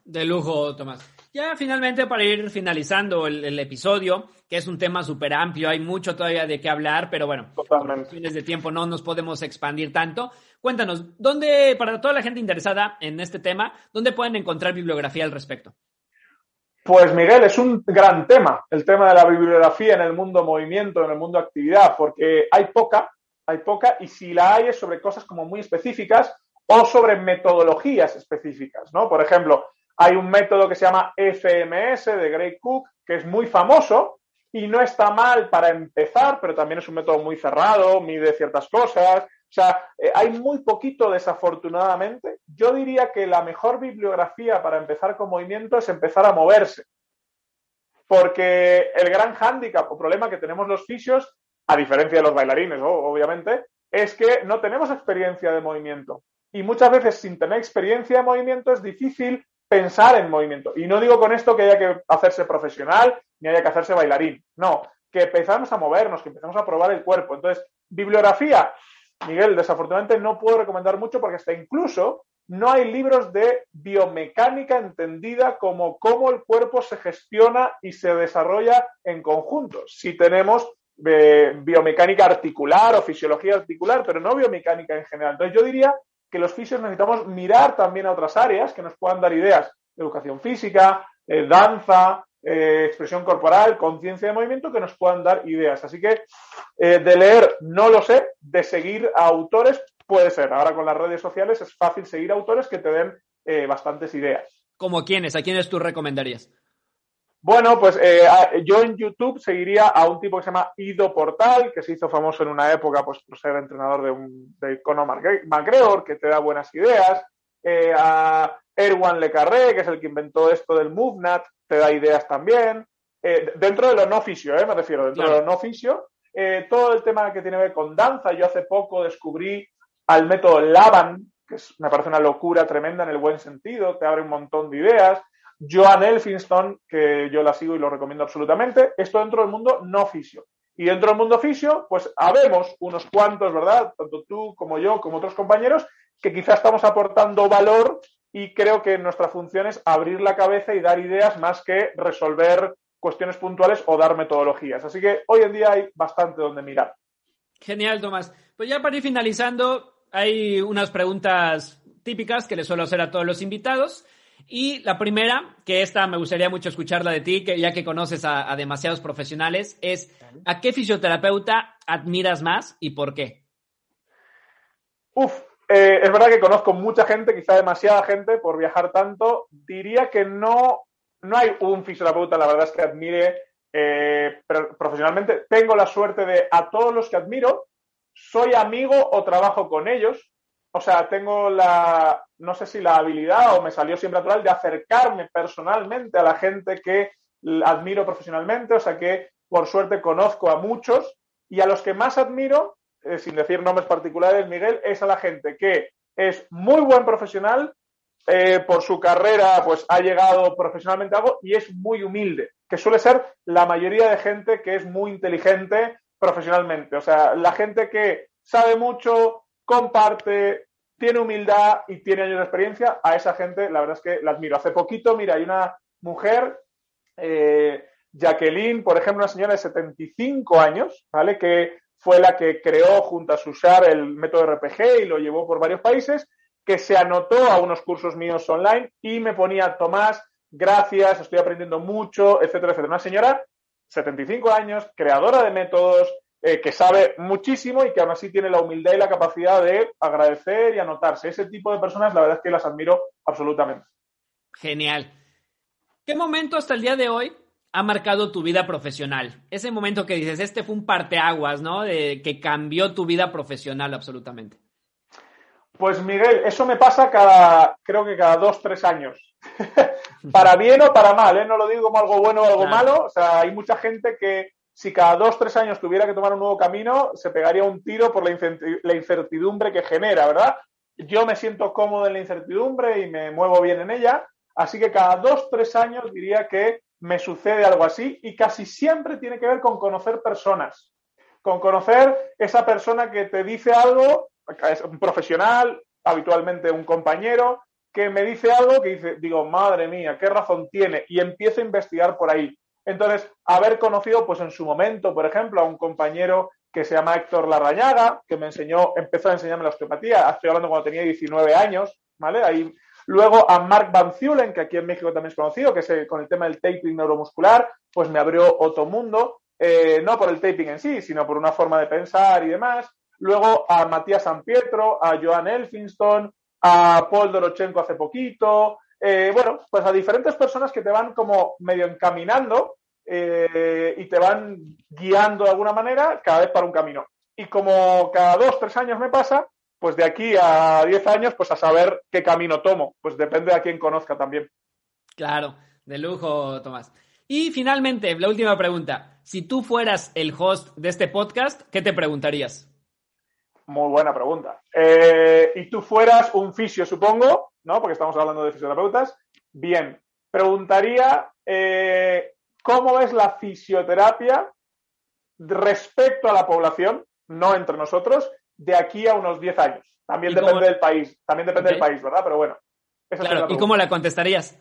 De lujo, Tomás. Ya finalmente para ir finalizando el, episodio, que es un tema súper amplio, hay mucho todavía de qué hablar, pero bueno, Totalmente. fines de tiempo no nos podemos expandir tanto. Cuéntanos, ¿dónde, para toda la gente interesada en este tema, dónde pueden encontrar bibliografía al respecto? Pues Miguel, es un gran tema, el tema de la bibliografía en el mundo movimiento, en el mundo actividad, porque hay poca, hay poca, y si la hay es sobre cosas como muy específicas o sobre metodologías específicas, ¿no? Por ejemplo, hay un método que se llama FMS de Greg Cook, que es muy famoso y no está mal para empezar, pero también es un método muy cerrado, mide ciertas cosas. O sea, eh, hay muy poquito desafortunadamente. Yo diría que la mejor bibliografía para empezar con movimiento es empezar a moverse. Porque el gran hándicap o problema que tenemos los fisios a diferencia de los bailarines, obviamente, es que no tenemos experiencia de movimiento. Y muchas veces sin tener experiencia de movimiento es difícil pensar en movimiento. Y no digo con esto que haya que hacerse profesional ni haya que hacerse bailarín. No, que empezamos a movernos, que empezamos a probar el cuerpo. Entonces, bibliografía, Miguel, desafortunadamente no puedo recomendar mucho porque hasta incluso no hay libros de biomecánica entendida como cómo el cuerpo se gestiona y se desarrolla en conjunto. Si tenemos biomecánica articular o fisiología articular, pero no biomecánica en general. Entonces yo diría que los fisios necesitamos mirar también a otras áreas que nos puedan dar ideas. Educación física, eh, danza, eh, expresión corporal, conciencia de movimiento, que nos puedan dar ideas. Así que eh, de leer no lo sé, de seguir a autores puede ser. Ahora con las redes sociales es fácil seguir autores que te den bastantes ideas. ¿Como quiénes? ¿A quiénes tú recomendarías? Bueno, pues eh, yo en YouTube seguiría a un tipo que se llama Ido Portal, que se hizo famoso en una época pues, por ser entrenador de, un, de Conor McGregor, que te da buenas ideas. Eh, a Erwan Le Carré, que es el que inventó esto del MoveNat, te da ideas también. Eh, dentro de lo no fisio, me refiero, dentro de lo no fisio. todo el tema que tiene que ver con danza, yo hace poco descubrí al método Laban, que me parece una locura tremenda en el buen sentido, te abre un montón de ideas. Joan Elphinstone, que yo la sigo y lo recomiendo absolutamente, esto dentro del mundo no fisio. Y dentro del mundo fisio, pues habemos unos cuantos, ¿verdad? Tanto tú como yo, como otros compañeros, que quizás estamos aportando valor y creo que nuestra función es abrir la cabeza y dar ideas más que resolver cuestiones puntuales o dar metodologías. Así que hoy en día hay bastante donde mirar. Genial, Tomás. Pues ya para ir finalizando, hay unas preguntas típicas que le suelo hacer a todos los invitados. Y la primera, que esta me gustaría mucho escucharla de ti, que ya que conoces a, demasiados profesionales, es ¿a qué fisioterapeuta admiras más y por qué? Uf, eh, es verdad que conozco mucha gente, quizá demasiada gente, por viajar tanto. Diría que no, no hay un fisioterapeuta, la verdad es que admire eh, profesionalmente. Tengo la suerte de a todos los que admiro, soy amigo o trabajo con ellos. O sea, tengo la, no sé si la habilidad o me salió siempre natural de acercarme personalmente a la gente que admiro profesionalmente. O sea que, por suerte, conozco a muchos y a los que más admiro, eh, sin decir nombres particulares, Miguel, es a la gente que es muy buen profesional, eh, por su carrera, pues ha llegado profesionalmente a algo y es muy humilde, que suele ser la mayoría de gente que es muy inteligente profesionalmente. O sea, la gente que sabe mucho, comparte, tiene humildad y tiene años de experiencia, a esa gente la verdad es que la admiro. Hace poquito, mira, hay una mujer, eh, Jacqueline, por ejemplo, una señora de 75 años, ¿vale? Que fue la que creó junto a Susar el método RPG y lo llevó por varios países que se anotó a unos cursos míos online y me ponía, Tomás, gracias, estoy aprendiendo mucho, etcétera, etcétera. Una señora, 75 años, creadora de métodos, eh, que sabe muchísimo y que aún así tiene la humildad y la capacidad de agradecer y anotarse. Ese tipo de personas, la verdad es que las admiro absolutamente. Genial. ¿Qué momento hasta el día de hoy ha marcado tu vida profesional? Ese momento que dices, este fue un parteaguas, ¿no? De que cambió tu vida profesional absolutamente. Pues Miguel, eso me pasa cada, creo que cada dos, tres años. para bien o para mal, ¿eh? No lo digo como algo bueno o algo malo. O sea, hay mucha gente que si cada dos, tres años tuviera que tomar un nuevo camino, se pegaría un tiro por la incertidumbre que genera, ¿verdad? Yo me siento cómodo en la incertidumbre y me muevo bien en ella. Así que cada dos, tres años diría que me sucede algo así y casi siempre tiene que ver con conocer personas. Con conocer esa persona que te dice algo es un profesional, habitualmente un compañero, que me dice algo que dice, digo, madre mía, ¿qué razón tiene? Y empiezo a investigar por ahí. Entonces, haber conocido, pues en su momento, por ejemplo, a un compañero que se llama Héctor Larrañaga, que me enseñó, empezó a enseñarme la osteopatía, estoy hablando cuando tenía 19 años, ¿vale? Ahí, luego a Mark Van Zulen, que aquí en México también es conocido, que es con el tema del taping neuromuscular, pues me abrió otro mundo, eh, no por el taping en sí, sino por una forma de pensar y demás luego a Matías San Pietro, a Joan Elphinston, a Paul Dorochenko hace poquito, eh, bueno, pues a diferentes personas que te van como medio encaminando eh, y te van guiando de alguna manera cada vez para un camino. Y como cada dos, tres años me pasa, pues de aquí a diez años, pues a saber qué camino tomo. Pues depende de a quién conozca también. Claro, de lujo, Tomás. Y finalmente, la última pregunta. Si tú fueras el host de este podcast, ¿qué te preguntarías? Muy buena pregunta. Eh, y tú fueras un fisio, supongo, ¿no? Porque estamos hablando de fisioterapeutas. Bien, preguntaría eh, cómo ves la fisioterapia respecto a la población, no entre nosotros, de aquí a unos 10 años. También depende del país, también depende del país, ¿verdad? Pero bueno. claro, ¿y cómo la contestarías?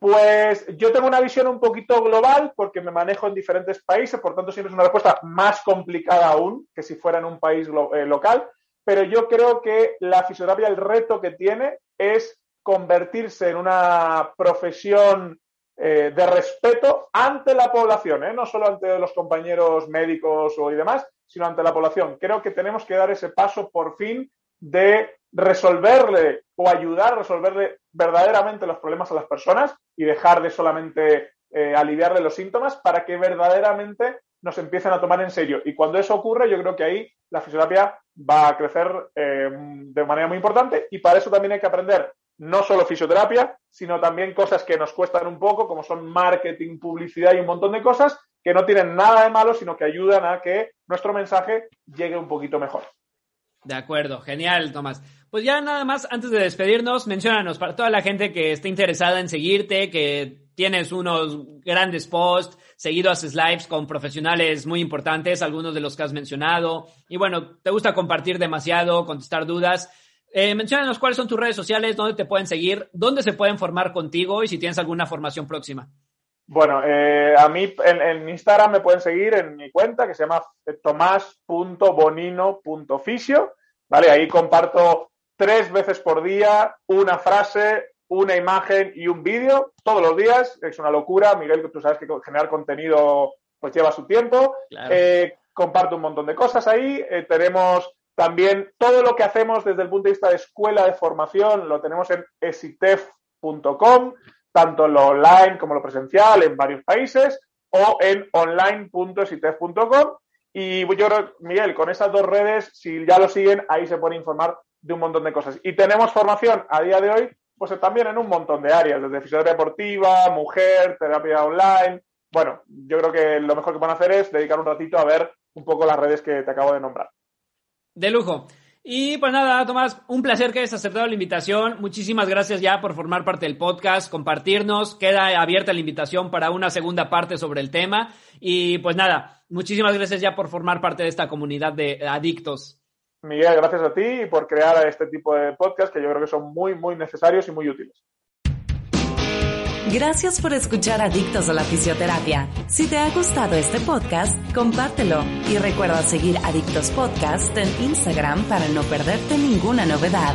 Pues yo tengo una visión un poquito global porque me manejo en diferentes países, por tanto siempre es una respuesta más complicada aún que si fuera en un país eh, local, pero yo creo que la fisioterapia, el reto que tiene es convertirse en una profesión eh, de respeto ante la población, ¿eh? no solo ante los compañeros médicos y demás, sino ante la población. Creo que tenemos que dar ese paso por fin de resolverle o ayudar a resolverle verdaderamente los problemas a las personas y dejar de solamente eh, aliviarle los síntomas para que verdaderamente nos empiecen a tomar en serio. Y cuando eso ocurre, yo creo que ahí la fisioterapia va a crecer eh, de manera muy importante y para eso también hay que aprender no solo fisioterapia, sino también cosas que nos cuestan un poco, como son marketing, publicidad y un montón de cosas que no tienen nada de malo, sino que ayudan a que nuestro mensaje llegue un poquito mejor. De acuerdo, genial, Tomás. Pues ya nada más, antes de despedirnos, menciónanos para toda la gente que esté interesada en seguirte, que tienes unos grandes posts, seguido haces lives con profesionales muy importantes, algunos de los que has mencionado, y bueno, te gusta compartir demasiado, contestar dudas. Eh, menciónanos cuáles son tus redes sociales, dónde te pueden seguir, dónde se pueden formar contigo y si tienes alguna formación próxima. Bueno, eh, a mí en, en, Instagram me pueden seguir en mi cuenta que se llama tomás.bonino.fisio ¿vale? Ahí comparto tres veces por día una frase, una imagen y un vídeo todos los días. Es una locura, Miguel, que tú sabes que generar contenido pues lleva su tiempo. Eh, comparto un montón de cosas ahí. Eh, tenemos también todo lo que hacemos desde el punto de vista de escuela de formación, lo tenemos en esitef.com, tanto lo online como lo presencial en varios países, o en online.esitef.com. Y yo creo, Miguel, con esas dos redes, si ya lo siguen, ahí se puede informar de un montón de cosas. Y tenemos formación a día de hoy, pues también en un montón de áreas, desde fisioterapia deportiva, mujer, terapia online. Bueno, yo creo que lo mejor que van a hacer es dedicar un ratito a ver un poco las redes que te acabo de nombrar. De lujo. Y pues nada, Tomás, un placer que hayas aceptado la invitación. Muchísimas gracias ya por formar parte del podcast, compartirnos. Queda abierta la invitación para una segunda parte sobre el tema. Y pues nada, muchísimas gracias ya por formar parte de esta comunidad de adictos. Miguel, gracias a ti y por crear este tipo de podcast que yo creo que son muy, muy necesarios y muy útiles. Gracias por escuchar Adictos a la Fisioterapia. Si te ha gustado este podcast, compártelo y recuerda seguir Adictos Podcast en Instagram para no perderte ninguna novedad.